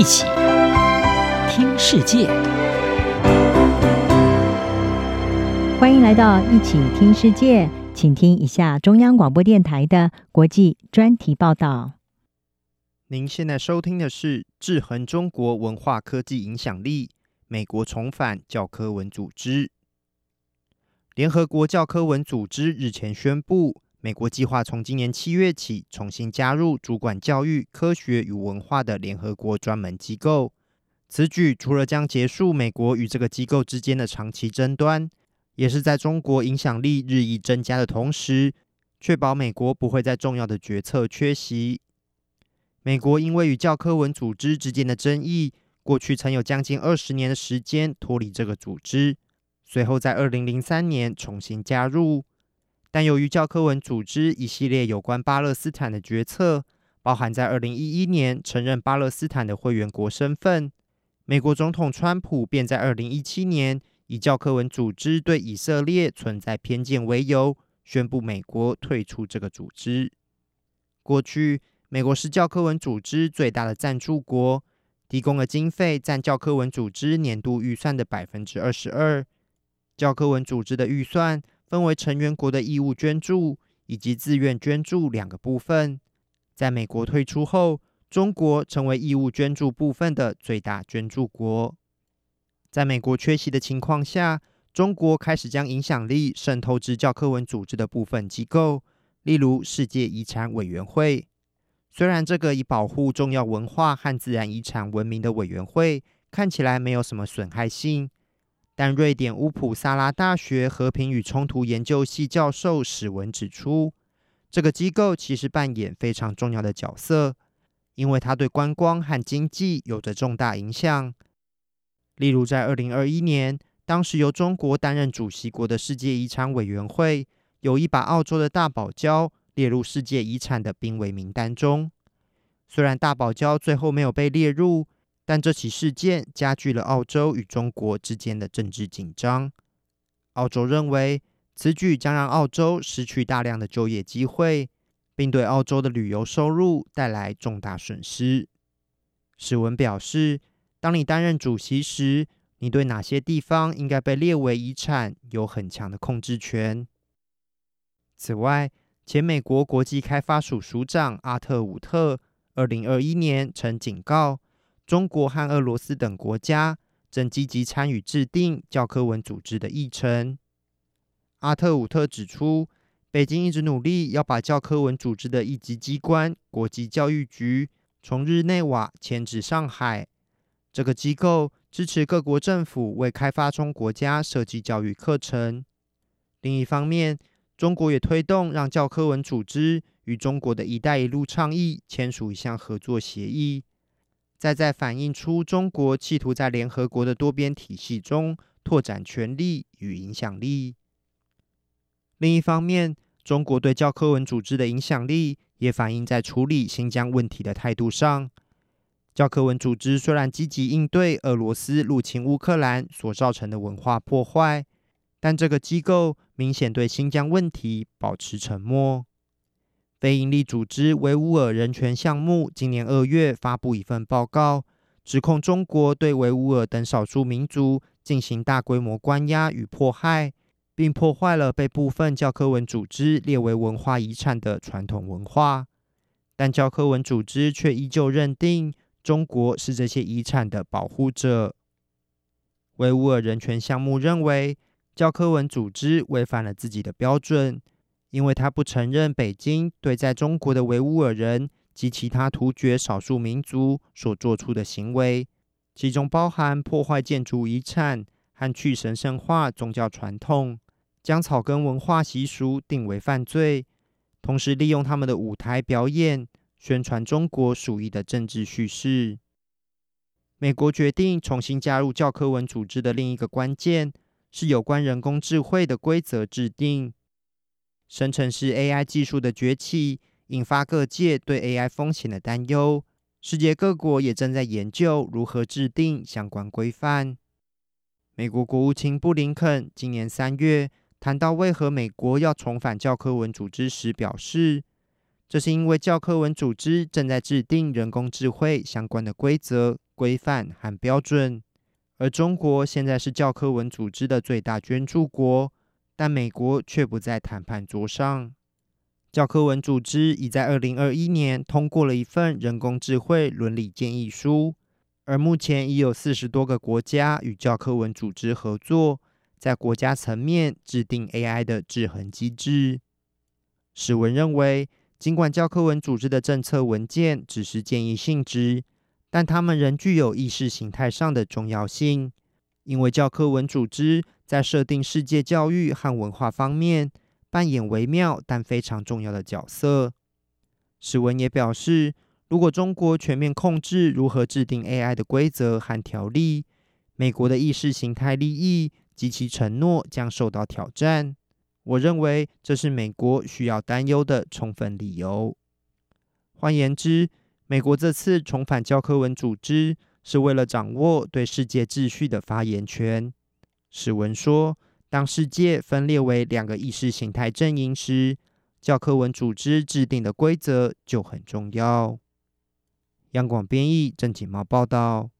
一起听世界，欢迎来到一起听世界，请听一下中央广播电台的国际专题报道。您现在收听的是《制衡中国文化科技影响力：美国重返教科文组织》。联合国教科文组织日前宣布，美国计划从今年七月起重新加入主管教育、科学与文化的联合国专门机构。此举除了将结束美国与这个机构之间的长期争端，也是在中国影响力日益增加的同时，确保美国不会在重要的决策缺席。美国因为与教科文组织之间的争议，过去曾有将近二十年的时间脱离这个组织，随后在二零零三年重新加入。但由于教科文组织一系列有关巴勒斯坦的决策，包含在二零一一年承认巴勒斯坦的会员国身份，美国总统川普便在二零一七年以教科文组织对以色列存在偏见为由，宣布美国退出这个组织。过去，美国是教科文组织最大的赞助国，提供的经费占教科文组织年度预算的百分之二十二。教科文组织的预算，分为成员国的义务捐助以及自愿捐助两个部分。在美国退出后，中国成为义务捐助部分的最大捐助国。在美国缺席的情况下，中国开始将影响力渗透至教科文组织的部分机构，例如世界遗产委员会。虽然这个以保护重要文化和自然遗产闻名的委员会看起来没有什么损害性。但瑞典乌普萨拉大学和平与冲突研究系教授史文指出，这个机构其实扮演非常重要的角色，因为它对观光和经济有着重大影响。例如，在二零二一年，当时由中国担任主席国的世界遗产委员会有意把澳洲的大堡礁列入世界遗产的濒危名单中。虽然大堡礁最后没有被列入。但这起事件加剧了澳洲与中国之间的政治紧张。澳洲认为此举将让澳洲失去大量的就业机会，并对澳洲的旅游收入带来重大损失。史文表示，当你担任主席时，你对哪些地方应该被列为遗产有很强的控制权。此外，前美国国际开发署署长阿特伍特二零二一年曾警告。中国和俄罗斯等国家正积极参与制定教科文组织的议程。阿特伍特指出，北京一直努力要把教科文组织的一级机关国际教育局从日内瓦迁至上海。这个机构支持各国政府为开发中国家设计教育课程。另一方面，中国也推动让教科文组织与中国的一带一路倡议签署一项合作协议。再再反映出中国企图在联合国的多边体系中拓展权力与影响力。另一方面，中国对教科文组织的影响力也反映在处理新疆问题的态度上。教科文组织虽然积极应对俄罗斯入侵乌克兰所造成的文化破坏，但这个机构明显对新疆问题保持沉默。非营利组织维吾尔人权项目今年二月发布一份报告，指控中国对维吾尔等少数民族进行大规模关押与迫害，并破坏了被部分教科文组织列为文化遗产的传统文化。但教科文组织却依旧认定中国是这些遗产的保护者。维吾尔人权项目认为，教科文组织违反了自己的标准。因为他不承认北京对在中国的维吾尔人及其他突厥少数民族所做出的行为，其中包含破坏建筑遗产和去神圣化宗教传统，将草根文化习俗定为犯罪，同时利用他们的舞台表演宣传中国属意的政治叙事。美国决定重新加入教科文组织的另一个关键是有关人工智慧的规则制定。生成式 AI 技术的崛起，引发各界对 AI 风险的担忧。世界各国也正在研究如何制定相关规范。美国国务卿布林肯今年三月谈到为何美国要重返教科文组织时表示，这是因为教科文组织正在制定人工智慧相关的规则、规范和标准。而中国现在是教科文组织的最大捐助国，但美国却不在谈判桌上。教科文组织已在二零二一年通过了一份人工智慧伦理建议书，而目前已有四十多个国家与教科文组织合作，在国家层面制定 AI 的制衡机制。史文认为，尽管教科文组织的政策文件只是建议性质。但他们仍具有意识形态上的重要性，因为教科文组织在设定世界教育和文化方面扮演微妙但非常重要的角色。史文也表示，如果中国全面控制如何制定 AI 的规则和条例，美国的意识形态利益及其承诺将受到挑战。我认为这是美国需要担忧的充分理由。换言之，美国这次重返教科文组织，是为了掌握对世界秩序的发言权。史文说，当世界分裂为两个意识形态阵营时，教科文组织制定的规则就很重要。央广编译郑锦茂报道。